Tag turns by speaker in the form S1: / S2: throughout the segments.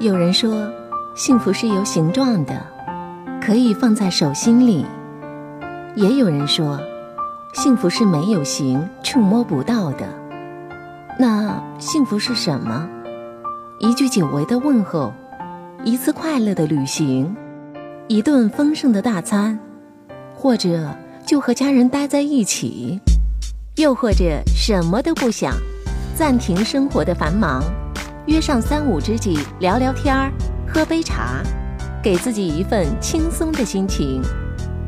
S1: 有人说，幸福是有形状的，可以放在手心里；也有人说，幸福是没有形、触摸不到的。那幸福是什么？一句久违的问候，一次快乐的旅行，一顿丰盛的大餐，或者就和家人待在一起，又或者什么都不想，暂停生活的繁忙。约上三五知己聊聊天儿，喝杯茶，给自己一份轻松的心情，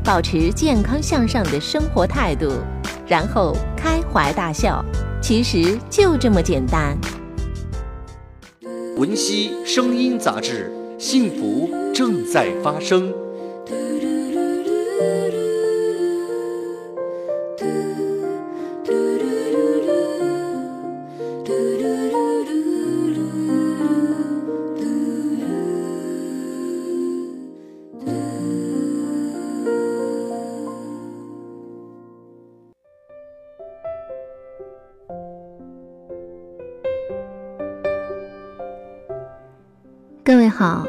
S1: 保持健康向上的生活态度，然后开怀大笑。其实就这么简单。
S2: 文熙声音杂志，幸福正在发生。
S1: 好，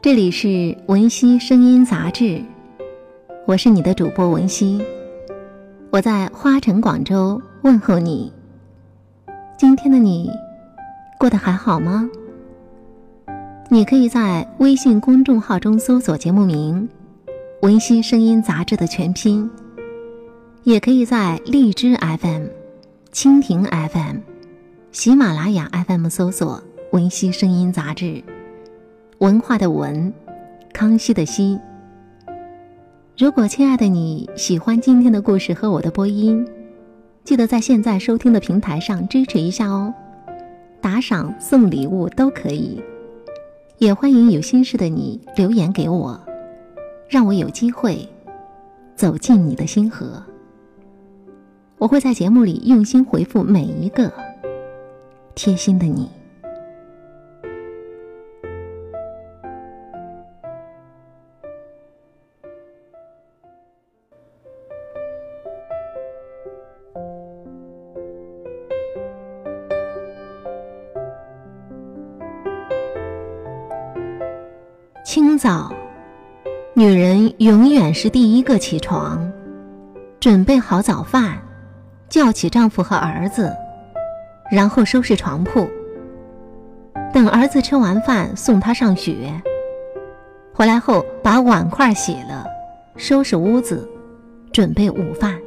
S1: 这里是文熙声音杂志，我是你的主播文熙，我在花城广州问候你。今天的你过得还好吗？你可以在微信公众号中搜索节目名“文熙声音杂志”的全拼，也可以在荔枝 FM、蜻蜓 FM、喜马拉雅 FM 搜索“文熙声音杂志”。文化的文，康熙的熙。如果亲爱的你喜欢今天的故事和我的播音，记得在现在收听的平台上支持一下哦，打赏送礼物都可以。也欢迎有心事的你留言给我，让我有机会走进你的心河。我会在节目里用心回复每一个贴心的你。早，女人永远是第一个起床，准备好早饭，叫起丈夫和儿子，然后收拾床铺。等儿子吃完饭送他上学，回来后把碗筷洗了，收拾屋子，准备午饭。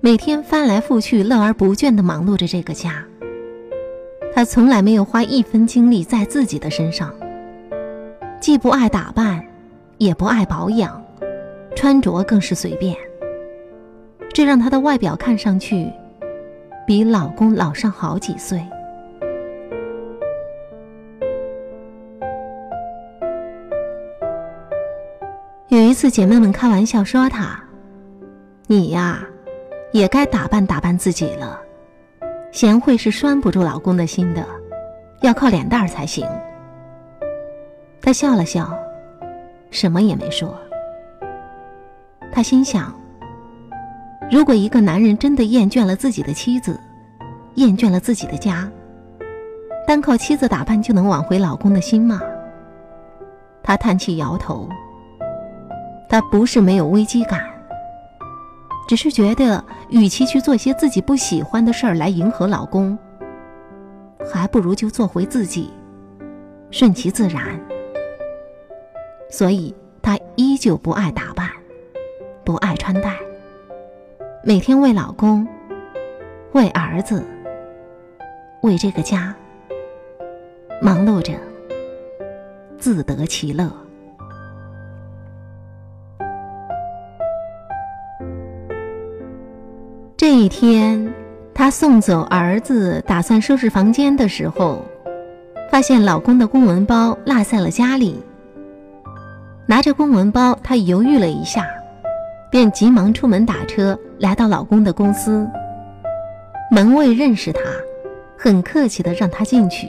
S1: 每天翻来覆去，乐而不倦地忙碌着这个家。她从来没有花一分精力在自己的身上。既不爱打扮，也不爱保养，穿着更是随便。这让她的外表看上去比老公老上好几岁。有一次，姐妹们开玩笑说：“她，你呀，也该打扮打扮自己了。贤惠是拴不住老公的心的，要靠脸蛋儿才行。”他笑了笑，什么也没说。他心想：如果一个男人真的厌倦了自己的妻子，厌倦了自己的家，单靠妻子打扮就能挽回老公的心吗？他叹气摇头。他不是没有危机感，只是觉得，与其去做些自己不喜欢的事儿来迎合老公，还不如就做回自己，顺其自然。所以，她依旧不爱打扮，不爱穿戴，每天为老公、为儿子、为这个家忙碌着，自得其乐。这一天，她送走儿子，打算收拾房间的时候，发现老公的公文包落在了家里。拿着公文包，她犹豫了一下，便急忙出门打车，来到老公的公司。门卫认识她，很客气地让她进去。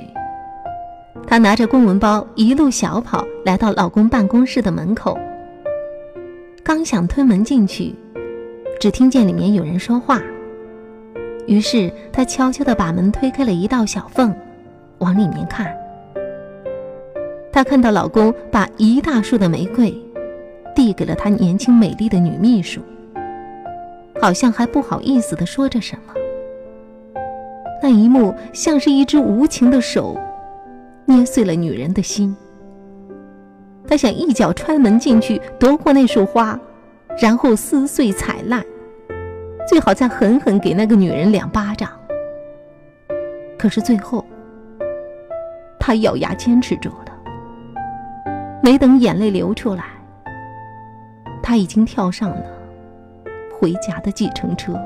S1: 她拿着公文包，一路小跑来到老公办公室的门口。刚想推门进去，只听见里面有人说话。于是她悄悄地把门推开了一道小缝，往里面看。她看到老公把一大束的玫瑰递给了她年轻美丽的女秘书，好像还不好意思地说着什么。那一幕像是一只无情的手，捏碎了女人的心。她想一脚踹门进去夺过那束花，然后撕碎踩烂，最好再狠狠给那个女人两巴掌。可是最后，她咬牙坚持住了。没等眼泪流出来，她已经跳上了回家的计程车。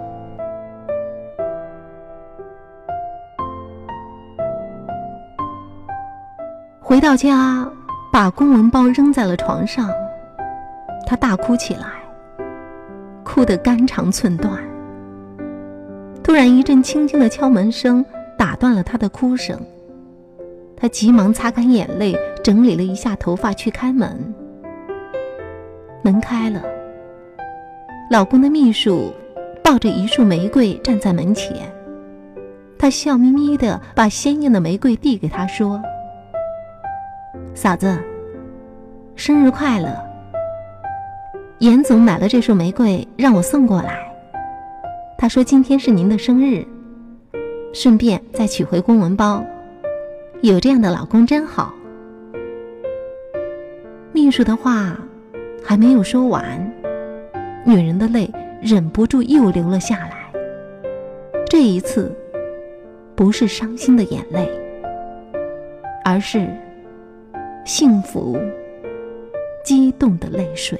S1: 回到家，把公文包扔在了床上，他大哭起来，哭得肝肠寸断。突然，一阵轻轻的敲门声打断了他的哭声。他急忙擦干眼泪，整理了一下头发，去开门。门开了，老公的秘书抱着一束玫瑰站在门前。他笑眯眯的把鲜艳的玫瑰递给他，说。嫂子，生日快乐！严总买了这束玫瑰，让我送过来。他说今天是您的生日，顺便再取回公文包。有这样的老公真好。秘书的话还没有说完，女人的泪忍不住又流了下来。这一次，不是伤心的眼泪，而是……幸福，激动的泪水。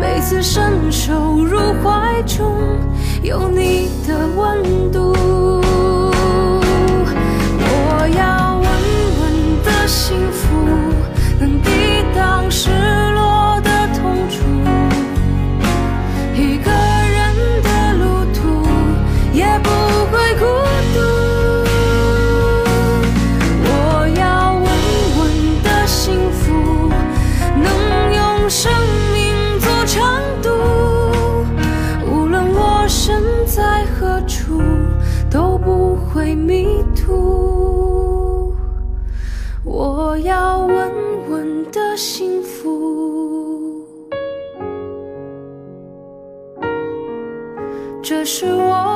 S3: 每次伸手入怀中有你的温度。苦。我要稳稳的幸福，这是我。